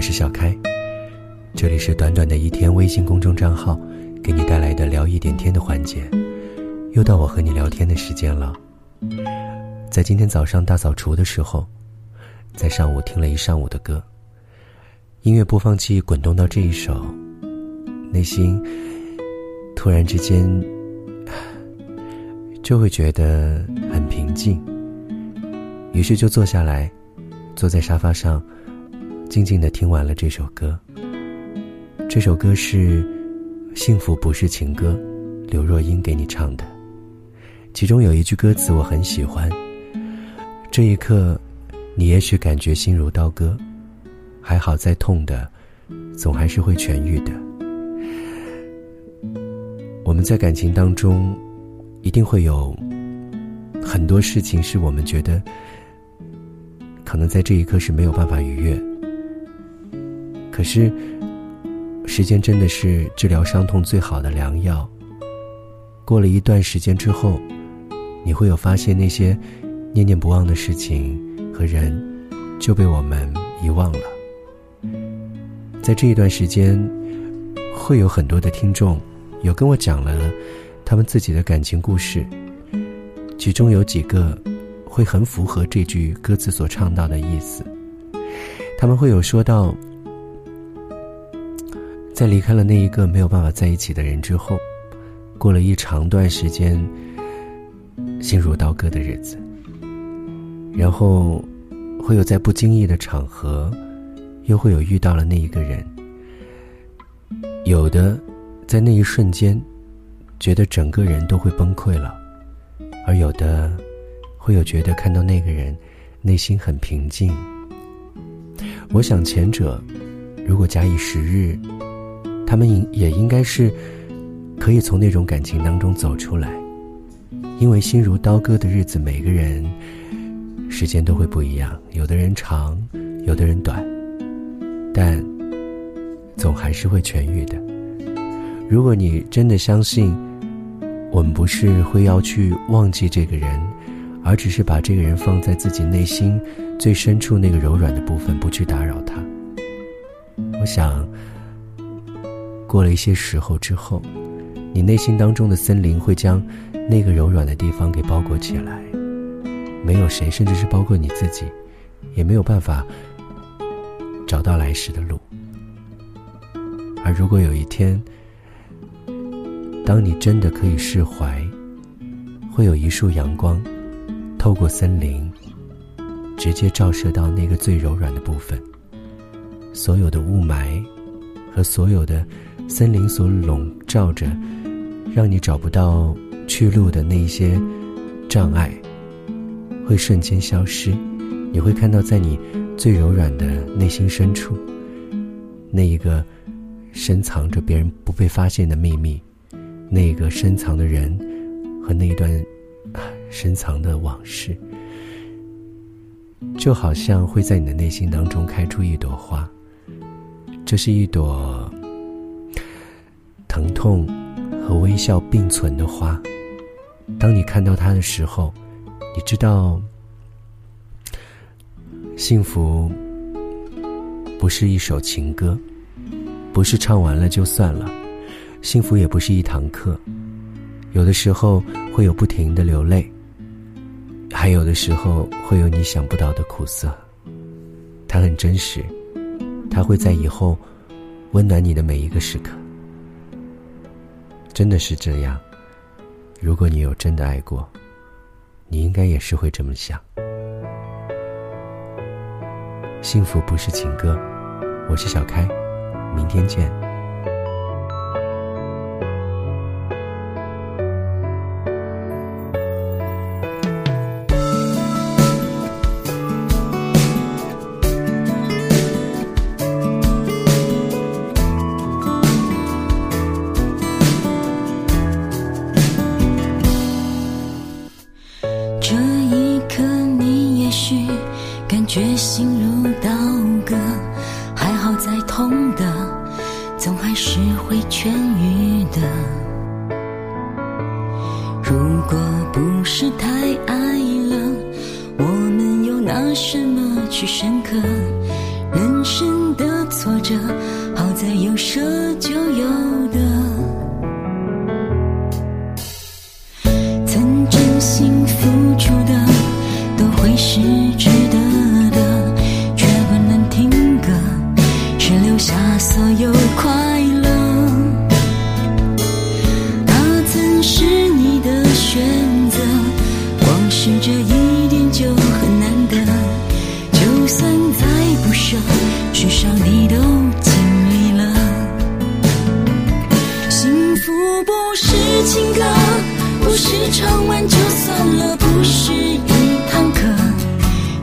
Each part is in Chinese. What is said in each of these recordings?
我是小开，这里是短短的一天微信公众账号，给你带来的聊一点天的环节，又到我和你聊天的时间了。在今天早上大扫除的时候，在上午听了一上午的歌，音乐播放器滚动到这一首，内心突然之间就会觉得很平静，于是就坐下来，坐在沙发上。静静的听完了这首歌。这首歌是《幸福不是情歌》，刘若英给你唱的。其中有一句歌词我很喜欢：“这一刻，你也许感觉心如刀割，还好再痛的，总还是会痊愈的。”我们在感情当中，一定会有很多事情是我们觉得，可能在这一刻是没有办法逾越。可是，时间真的是治疗伤痛最好的良药。过了一段时间之后，你会有发现那些念念不忘的事情和人就被我们遗忘了。在这一段时间，会有很多的听众有跟我讲了他们自己的感情故事，其中有几个会很符合这句歌词所唱到的意思。他们会有说到。在离开了那一个没有办法在一起的人之后，过了一长段时间心如刀割的日子，然后会有在不经意的场合，又会有遇到了那一个人。有的在那一瞬间觉得整个人都会崩溃了，而有的会有觉得看到那个人内心很平静。我想前者如果假以时日。他们应也应该是可以从那种感情当中走出来，因为心如刀割的日子，每个人时间都会不一样，有的人长，有的人短，但总还是会痊愈的。如果你真的相信，我们不是会要去忘记这个人，而只是把这个人放在自己内心最深处那个柔软的部分，不去打扰他，我想。过了一些时候之后，你内心当中的森林会将那个柔软的地方给包裹起来，没有谁，甚至是包括你自己，也没有办法找到来时的路。而如果有一天，当你真的可以释怀，会有一束阳光透过森林，直接照射到那个最柔软的部分，所有的雾霾和所有的。森林所笼罩着，让你找不到去路的那一些障碍，会瞬间消失。你会看到，在你最柔软的内心深处，那一个深藏着别人不被发现的秘密，那一个深藏的人和那一段深藏的往事，就好像会在你的内心当中开出一朵花。这是一朵。疼痛和微笑并存的花，当你看到它的时候，你知道，幸福不是一首情歌，不是唱完了就算了，幸福也不是一堂课，有的时候会有不停的流泪，还有的时候会有你想不到的苦涩，它很真实，他会在以后温暖你的每一个时刻。真的是这样。如果你有真的爱过，你应该也是会这么想。幸福不是情歌，我是小开，明天见。还是会痊愈的。如果不是太爱了，我们又拿什么去深刻人生的挫折？好在有舍。是情歌不是唱完就算了不是一堂课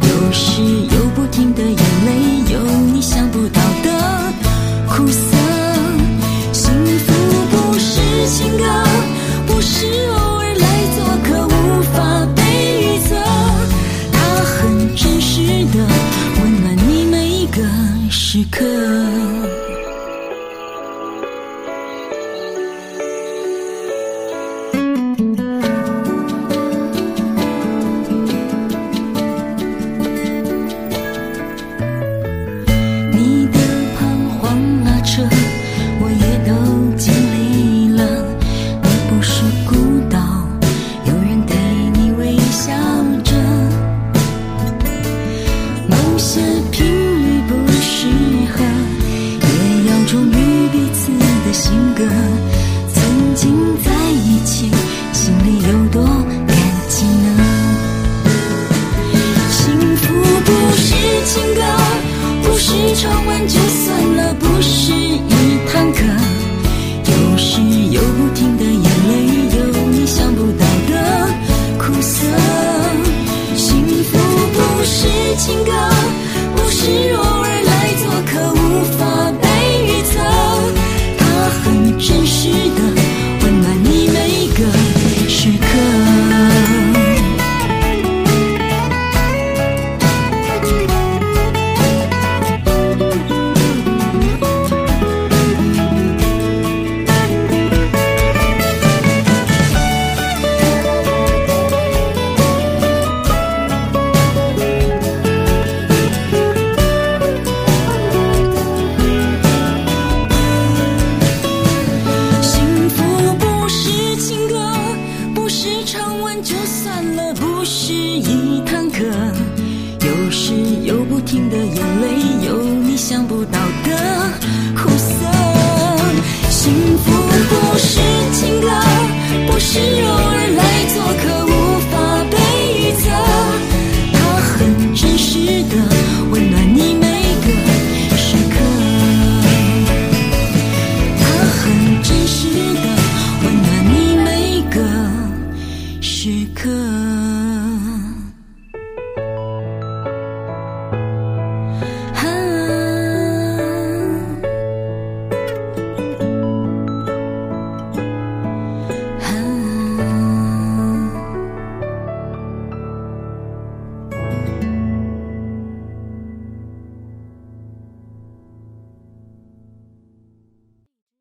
有时也就算了不是一堂课有时有不停的眼泪有你想不到的苦涩。幸福不是情歌。